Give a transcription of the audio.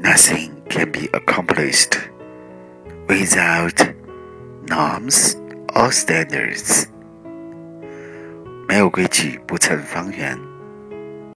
Nothing can be accomplished without norms or standards.